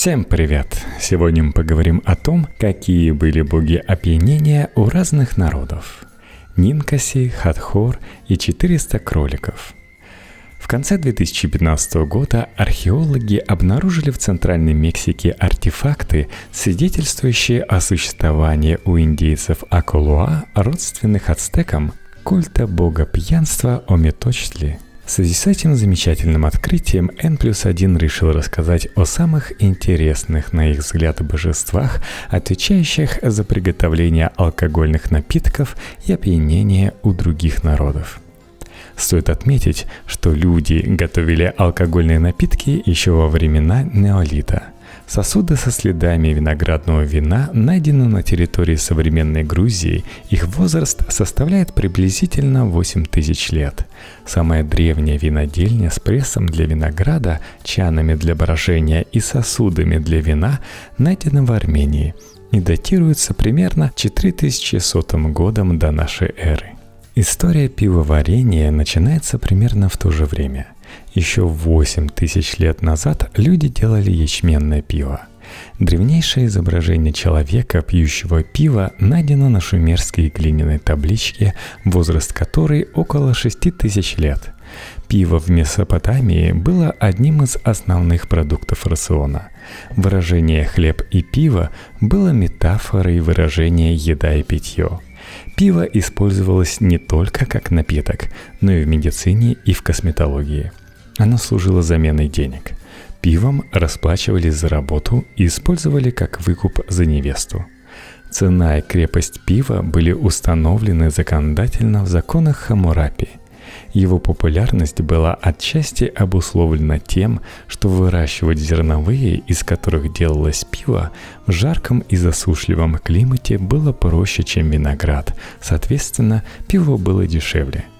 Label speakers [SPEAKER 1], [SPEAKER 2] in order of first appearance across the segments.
[SPEAKER 1] Всем привет! Сегодня мы поговорим о том, какие были боги опьянения у разных народов. Нинкаси, Хатхор и 400 кроликов. В конце 2015 года археологи обнаружили в Центральной Мексике артефакты, свидетельствующие о существовании у индейцев Акулуа, родственных ацтекам, культа бога пьянства Омиточтли – в связи с этим замечательным открытием N плюс 1 решил рассказать о самых интересных, на их взгляд, божествах, отвечающих за приготовление алкогольных напитков и опьянение у других народов. Стоит отметить, что люди готовили алкогольные напитки еще во времена неолита – Сосуды со следами виноградного вина найдены на территории современной Грузии. Их возраст составляет приблизительно 8 тысяч лет. Самая древняя винодельня с прессом для винограда, чанами для брожения и сосудами для вина найдена в Армении и датируется примерно 4100 годом до нашей эры. История пивоварения начинается примерно в то же время – еще 8 тысяч лет назад люди делали ячменное пиво. Древнейшее изображение человека, пьющего пиво, найдено на шумерской глиняной табличке, возраст которой около 6 тысяч лет. Пиво в Месопотамии было одним из основных продуктов рациона. Выражение «хлеб и пиво» было метафорой выражения «еда и питье». Пиво использовалось не только как напиток, но и в медицине и в косметологии – оно служило заменой денег. Пивом расплачивались за работу и использовали как выкуп за невесту. Цена и крепость пива были установлены законодательно в законах Хамурапи. Его популярность была отчасти обусловлена тем, что выращивать зерновые, из которых делалось пиво, в жарком и засушливом климате было проще, чем виноград, соответственно, пиво было дешевле –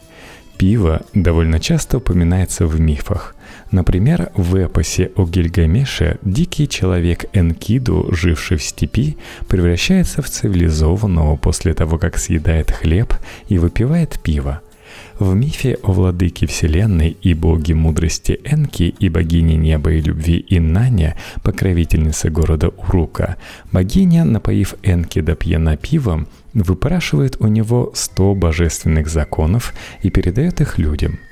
[SPEAKER 1] Пиво довольно часто упоминается в мифах. Например, в эпосе о Гильгамеше дикий человек Энкиду, живший в степи, превращается в цивилизованного после того, как съедает хлеб и выпивает пиво – в мифе о владыке Вселенной и боге мудрости Энки и богине неба и любви Иннаня, покровительнице города Урука, богиня, напоив Энки до пьяна пивом, выпрашивает у него сто божественных законов и передает их людям –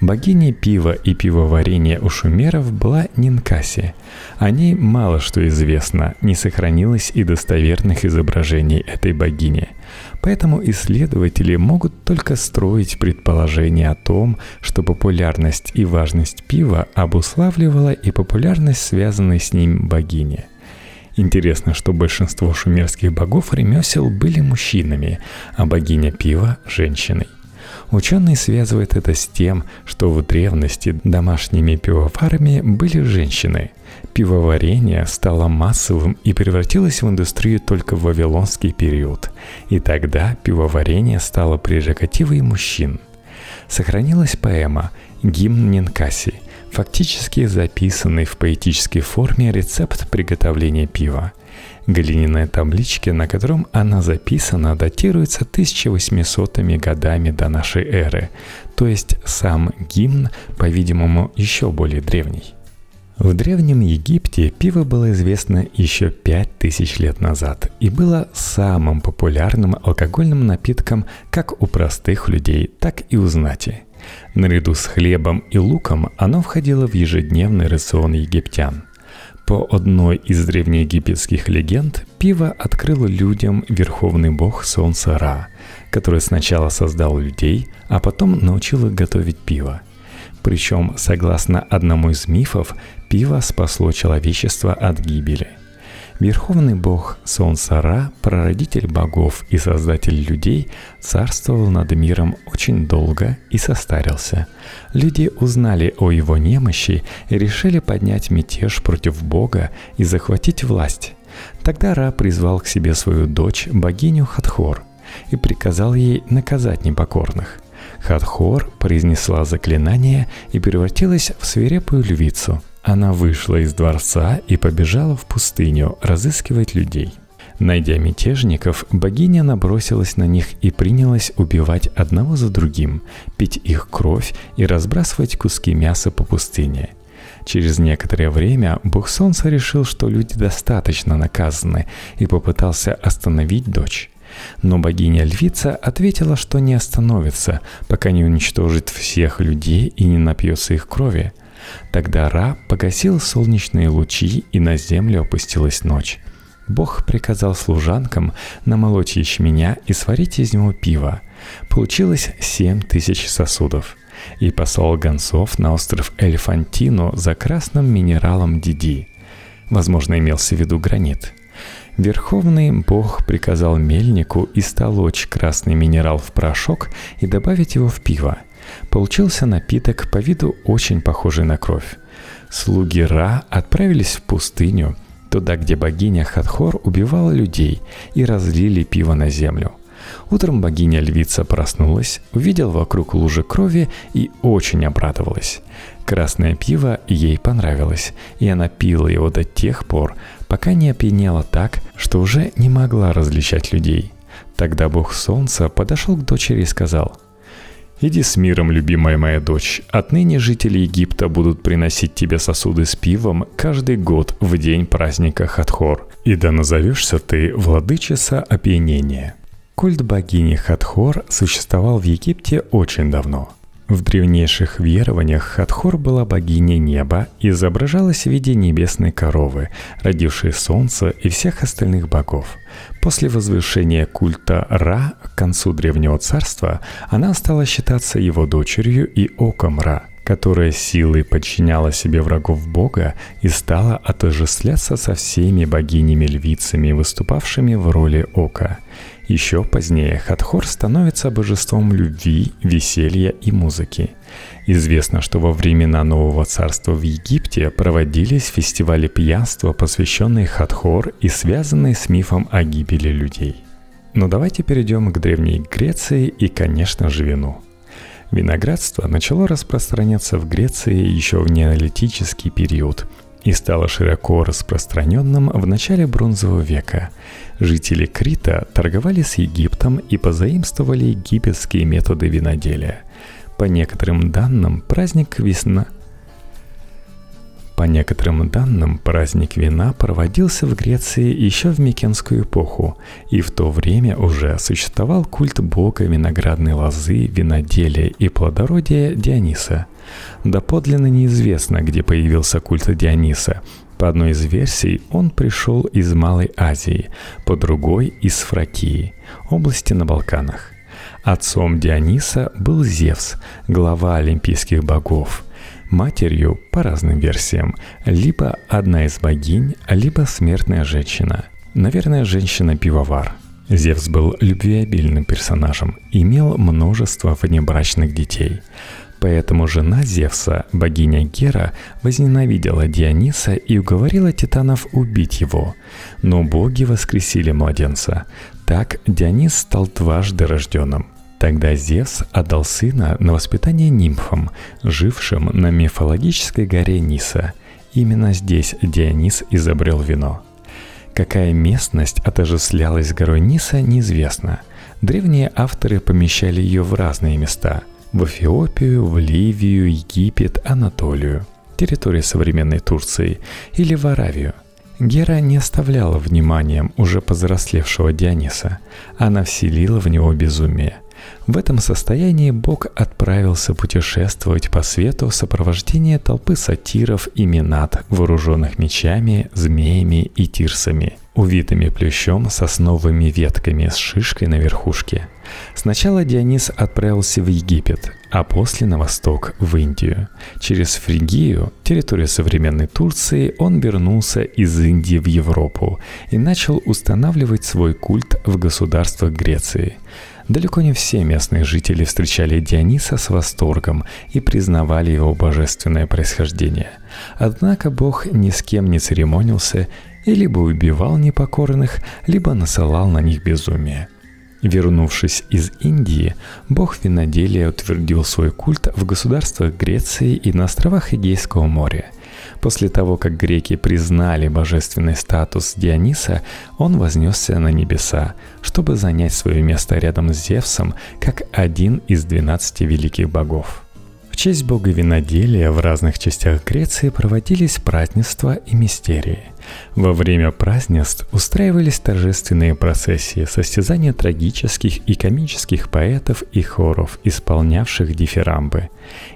[SPEAKER 1] Богиней пива и пивоварения у шумеров была Нинкаси. О ней мало что известно, не сохранилось и достоверных изображений этой богини. Поэтому исследователи могут только строить предположение о том, что популярность и важность пива обуславливала и популярность связанной с ним богини – Интересно, что большинство шумерских богов ремесел были мужчинами, а богиня пива – женщиной. Ученые связывают это с тем, что в древности домашними пивоварами были женщины. Пивоварение стало массовым и превратилось в индустрию только в вавилонский период. И тогда пивоварение стало прерогативой мужчин. Сохранилась поэма «Гимн Нинкаси», фактически записанный в поэтической форме рецепт приготовления пива – Глиняная табличка, на котором она записана, датируется 1800 годами до нашей эры, то есть сам гимн, по-видимому, еще более древний. В Древнем Египте пиво было известно еще 5000 лет назад и было самым популярным алкогольным напитком как у простых людей, так и у знати. Наряду с хлебом и луком оно входило в ежедневный рацион египтян. По одной из древнеегипетских легенд, пиво открыл людям верховный бог солнца Ра, который сначала создал людей, а потом научил их готовить пиво. Причем, согласно одному из мифов, пиво спасло человечество от гибели. Верховный бог Солнца Ра, прародитель богов и создатель людей, царствовал над миром очень долго и состарился. Люди узнали о его немощи и решили поднять мятеж против бога и захватить власть. Тогда Ра призвал к себе свою дочь, богиню Хатхор, и приказал ей наказать непокорных. Хатхор произнесла заклинание и превратилась в свирепую львицу – она вышла из дворца и побежала в пустыню разыскивать людей. Найдя мятежников, богиня набросилась на них и принялась убивать одного за другим, пить их кровь и разбрасывать куски мяса по пустыне. Через некоторое время бог солнца решил, что люди достаточно наказаны, и попытался остановить дочь. Но богиня-львица ответила, что не остановится, пока не уничтожит всех людей и не напьется их крови. Тогда Ра погасил солнечные лучи, и на землю опустилась ночь. Бог приказал служанкам намолоть ячменя и сварить из него пиво. Получилось семь тысяч сосудов. И послал гонцов на остров Эльфантино за красным минералом Диди. Возможно, имелся в виду гранит. Верховный Бог приказал мельнику истолочь красный минерал в порошок и добавить его в пиво. Получился напиток по виду очень похожий на кровь. Слуги Ра отправились в пустыню – туда, где богиня Хатхор убивала людей и разлили пиво на землю. Утром богиня-львица проснулась, увидела вокруг лужи крови и очень обрадовалась. Красное пиво ей понравилось, и она пила его до тех пор, пока не опьянела так, что уже не могла различать людей. Тогда бог солнца подошел к дочери и сказал – Иди с миром, любимая моя дочь. Отныне жители Египта будут приносить тебе сосуды с пивом каждый год в день праздника Хатхор. И да назовешься ты владычица опьянения. Культ богини Хатхор существовал в Египте очень давно – в древнейших верованиях Хатхор была богиней неба и изображалась в виде небесной коровы, родившей солнце и всех остальных богов. После возвышения культа Ра к концу Древнего Царства она стала считаться его дочерью и оком Ра, которая силой подчиняла себе врагов Бога и стала отождествляться со всеми богинями-львицами, выступавшими в роли ока – еще позднее Хатхор становится божеством любви, веселья и музыки. Известно, что во времена Нового Царства в Египте проводились фестивали пьянства, посвященные Хатхор и связанные с мифом о гибели людей. Но давайте перейдем к Древней Греции и, конечно же, вину. Виноградство начало распространяться в Греции еще в неолитический период – и стало широко распространенным в начале бронзового века. Жители Крита торговали с Египтом и позаимствовали египетские методы виноделия. По некоторым данным, праздник весна по некоторым данным, праздник вина проводился в Греции еще в Микенскую эпоху, и в то время уже существовал культ бога виноградной лозы, виноделия и плодородия Диониса – Доподлинно неизвестно, где появился культ Диониса. По одной из версий, он пришел из Малой Азии, по другой – из Фракии, области на Балканах. Отцом Диониса был Зевс, глава олимпийских богов. Матерью, по разным версиям, либо одна из богинь, либо смертная женщина. Наверное, женщина-пивовар – Зевс был любвеобильным персонажем, имел множество внебрачных детей. Поэтому жена Зевса, богиня Гера, возненавидела Диониса и уговорила титанов убить его. Но боги воскресили младенца. Так Дионис стал дважды рожденным. Тогда Зевс отдал сына на воспитание нимфам, жившим на мифологической горе Ниса. Именно здесь Дионис изобрел вино. Какая местность отождествлялась с горой Ниса, неизвестно. Древние авторы помещали ее в разные места – в Эфиопию, в Ливию, Египет, Анатолию, территории современной Турции или в Аравию. Гера не оставляла вниманием уже повзрослевшего Диониса. Она вселила в него безумие. В этом состоянии Бог отправился путешествовать по свету в сопровождении толпы сатиров и минат, вооруженных мечами, змеями и тирсами – увитыми плющом сосновыми ветками с шишкой на верхушке. Сначала Дионис отправился в Египет, а после на восток, в Индию. Через Фригию, территорию современной Турции, он вернулся из Индии в Европу и начал устанавливать свой культ в государствах Греции. Далеко не все местные жители встречали Диониса с восторгом и признавали его божественное происхождение. Однако Бог ни с кем не церемонился и либо убивал непокорных, либо насылал на них безумие. Вернувшись из Индии, бог виноделия утвердил свой культ в государствах Греции и на островах Эгейского моря. После того, как греки признали божественный статус Диониса, он вознесся на небеса, чтобы занять свое место рядом с Зевсом как один из двенадцати великих богов – честь бога виноделия в разных частях Греции проводились празднества и мистерии. Во время празднеств устраивались торжественные процессии, состязания трагических и комических поэтов и хоров, исполнявших дифирамбы.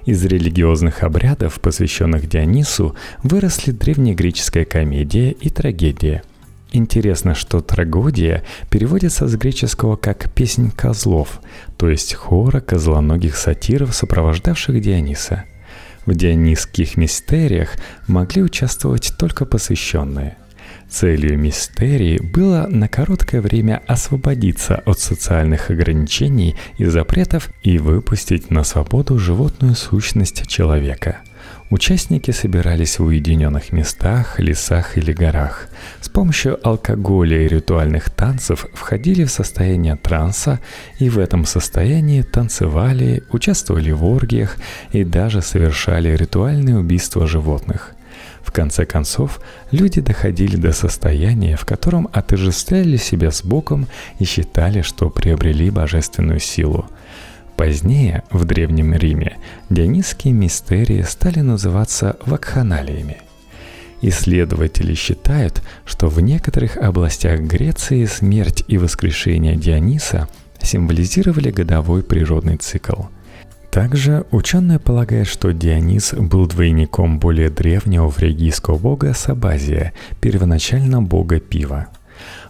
[SPEAKER 1] Из религиозных обрядов, посвященных Дионису, выросли древнегреческая комедия и трагедия – Интересно, что трагодия переводится с греческого как «песнь козлов», то есть хора козлоногих сатиров, сопровождавших Диониса. В дионисских мистериях могли участвовать только посвященные. Целью мистерии было на короткое время освободиться от социальных ограничений и запретов и выпустить на свободу животную сущность человека – Участники собирались в уединенных местах, лесах или горах. С помощью алкоголя и ритуальных танцев входили в состояние транса и в этом состоянии танцевали, участвовали в оргиях и даже совершали ритуальные убийства животных. В конце концов, люди доходили до состояния, в котором отождествляли себя с Богом и считали, что приобрели божественную силу – Позднее, в Древнем Риме, дионисские мистерии стали называться вакханалиями. Исследователи считают, что в некоторых областях Греции смерть и воскрешение Диониса символизировали годовой природный цикл. Также ученые полагают, что Дионис был двойником более древнего фригийского бога Сабазия, первоначально бога пива –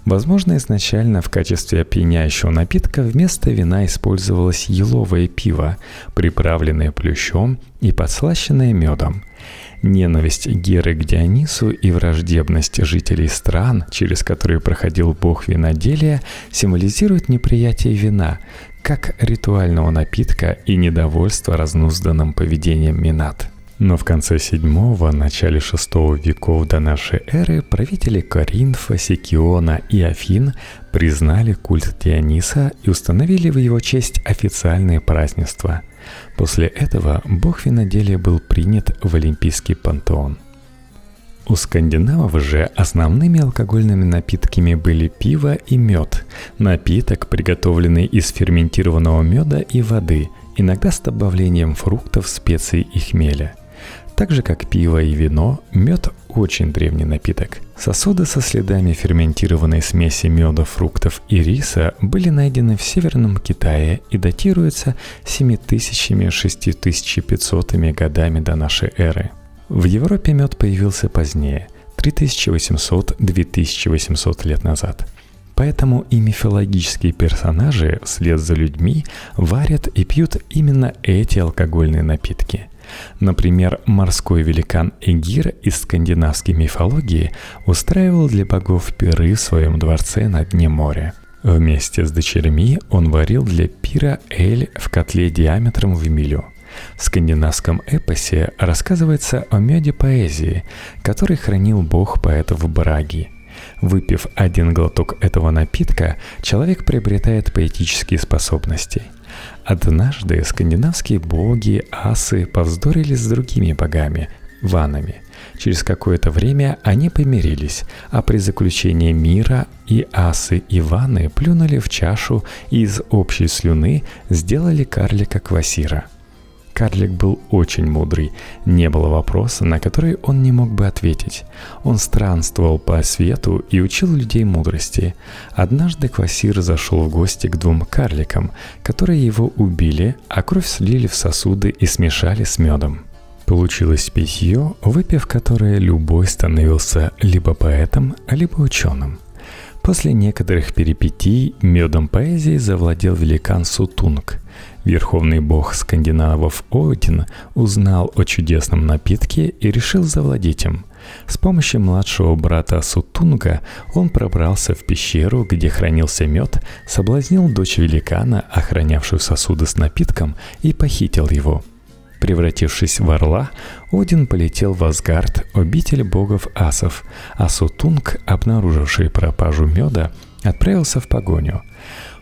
[SPEAKER 1] Возможно, изначально в качестве опьяняющего напитка вместо вина использовалось еловое пиво, приправленное плющом и подслащенное медом. Ненависть Геры к Дионису и враждебность жителей стран, через которые проходил бог виноделия, символизируют неприятие вина, как ритуального напитка и недовольство разнузданным поведением Минат – но в конце 7 начале 6 веков до нашей эры правители Коринфа, Сикиона и Афин признали культ Диониса и установили в его честь официальные празднества. После этого бог виноделия был принят в Олимпийский пантеон. У скандинавов же основными алкогольными напитками были пиво и мед. Напиток, приготовленный из ферментированного меда и воды, иногда с добавлением фруктов, специй и хмеля – так же, как пиво и вино, мед – очень древний напиток. Сосуды со следами ферментированной смеси меда, фруктов и риса были найдены в Северном Китае и датируются 7000-6500 годами до нашей эры. В Европе мед появился позднее, 3800-2800 лет назад. Поэтому и мифологические персонажи вслед за людьми варят и пьют именно эти алкогольные напитки – Например, морской великан Эгир из скандинавской мифологии устраивал для богов пиры в своем дворце на дне моря. Вместе с дочерьми он варил для пира эль в котле диаметром в милю. В скандинавском эпосе рассказывается о меде поэзии, который хранил бог поэтов Браги. Выпив один глоток этого напитка, человек приобретает поэтические способности – Однажды скандинавские боги, асы, повздорили с другими богами, ванами. Через какое-то время они помирились, а при заключении мира и асы и ваны плюнули в чашу и из общей слюны сделали карлика Квасира – Карлик был очень мудрый, не было вопроса, на который он не мог бы ответить. Он странствовал по свету и учил людей мудрости. Однажды Квасир зашел в гости к двум карликам, которые его убили, а кровь слили в сосуды и смешали с медом. Получилось питье, выпив которое любой становился либо поэтом, либо ученым. После некоторых перипетий медом поэзии завладел великан Сутунг. Верховный бог скандинавов Один узнал о чудесном напитке и решил завладеть им. С помощью младшего брата Сутунга он пробрался в пещеру, где хранился мед, соблазнил дочь великана, охранявшую сосуды с напитком, и похитил его – Превратившись в орла, Один полетел в Асгард, обитель богов асов, а Сутунг, обнаруживший пропажу меда, отправился в погоню.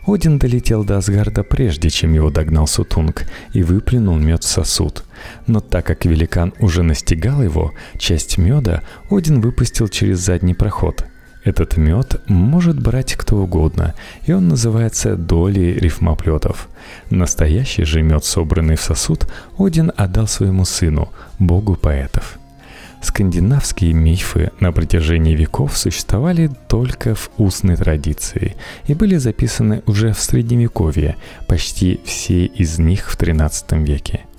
[SPEAKER 1] Один долетел до Асгарда прежде, чем его догнал Сутунг, и выплюнул мед в сосуд. Но так как великан уже настигал его, часть меда Один выпустил через задний проход. Этот мед может брать кто угодно, и он называется долей рифмоплетов. Настоящий же мед, собранный в сосуд, Один отдал своему сыну, богу поэтов. Скандинавские мифы на протяжении веков существовали только в устной традиции и были записаны уже в Средневековье, почти все из них в XIII веке –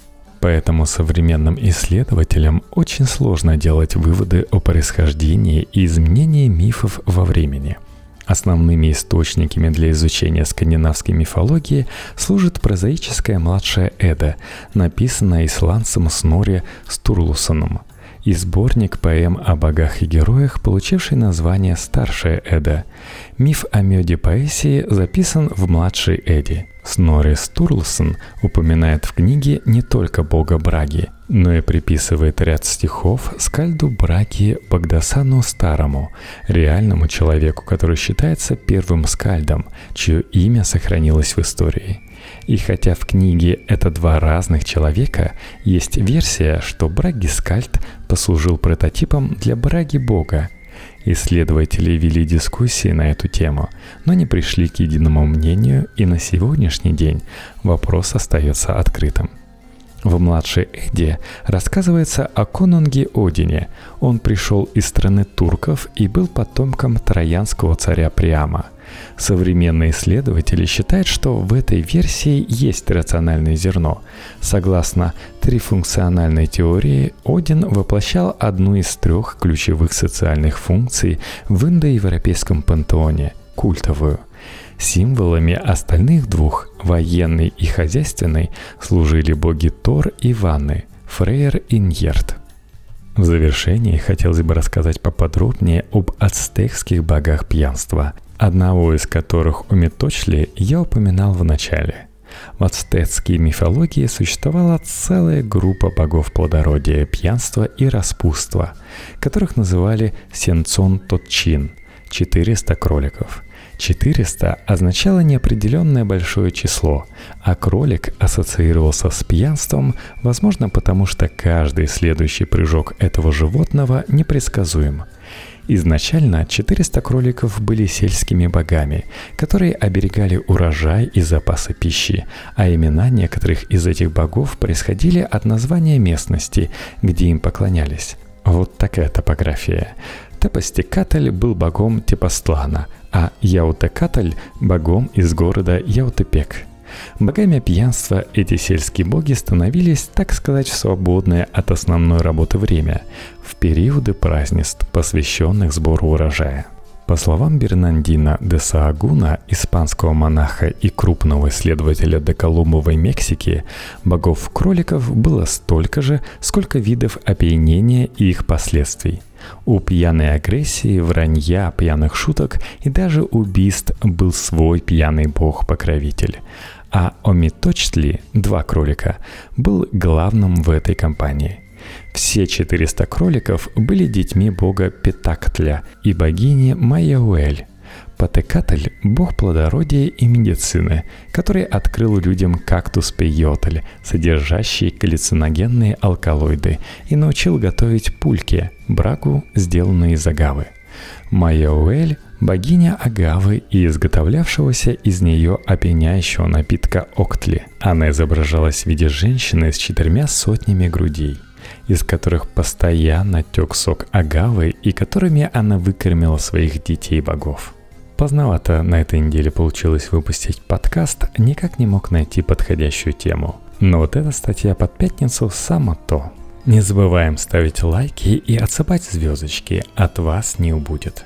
[SPEAKER 1] Поэтому современным исследователям очень сложно делать выводы о происхождении и изменении мифов во времени. Основными источниками для изучения скандинавской мифологии служит прозаическая младшая Эда, написанная исландцем Снори Стурлусоном – и сборник поэм о богах и героях, получивший название «Старшая Эда». Миф о меде поэзии записан в «Младшей Эде». Снори Стурлсон упоминает в книге не только бога Браги, но и приписывает ряд стихов скальду Браги Багдасану Старому, реальному человеку, который считается первым скальдом, чье имя сохранилось в истории – и хотя в книге это два разных человека, есть версия, что Браги Скальд послужил прототипом для Браги Бога. Исследователи вели дискуссии на эту тему, но не пришли к единому мнению, и на сегодняшний день вопрос остается открытым. В «Младшей Эдди» рассказывается о конунге Одине. Он пришел из страны турков и был потомком троянского царя Приама. Современные исследователи считают, что в этой версии есть рациональное зерно. Согласно трифункциональной теории, Один воплощал одну из трех ключевых социальных функций в индоевропейском пантеоне – культовую – Символами остальных двух, военной и хозяйственной, служили боги Тор и Ванны, Фрейр и Ньерт. В завершении хотелось бы рассказать поподробнее об ацтекских богах пьянства, одного из которых у Меточли я упоминал в начале. В ацтецкой мифологии существовала целая группа богов плодородия, пьянства и распутства, которых называли Сенцон Тотчин – 400 кроликов – 400 означало неопределенное большое число, а кролик ассоциировался с пьянством, возможно потому, что каждый следующий прыжок этого животного непредсказуем. Изначально 400 кроликов были сельскими богами, которые оберегали урожай и запасы пищи, а имена некоторых из этих богов происходили от названия местности, где им поклонялись. Вот такая топография. Тепостекатль был богом Тепостлана, а Яутекатль – богом из города Яутепек. Богами пьянства эти сельские боги становились, так сказать, в свободное от основной работы время, в периоды празднеств, посвященных сбору урожая. По словам Бернандина де Саагуна, испанского монаха и крупного исследователя доколумбовой Мексики, богов-кроликов было столько же, сколько видов опьянения и их последствий – у пьяной агрессии, вранья, пьяных шуток и даже убийств был свой пьяный бог-покровитель. А Омиточтли, два кролика, был главным в этой компании. Все 400 кроликов были детьми бога Петактля и богини Майяуэль. Патекатль – бог плодородия и медицины, который открыл людям кактус пейотль, содержащий галлюциногенные алкалоиды, и научил готовить пульки – брагу, сделанную из агавы. Майяуэль – богиня агавы и изготовлявшегося из нее опьяняющего напитка октли. Она изображалась в виде женщины с четырьмя сотнями грудей – из которых постоянно тек сок агавы и которыми она выкормила своих детей богов. Поздновато на этой неделе получилось выпустить подкаст, никак не мог найти подходящую тему. Но вот эта статья под пятницу само то. Не забываем ставить лайки и отсыпать звездочки, от вас не убудет.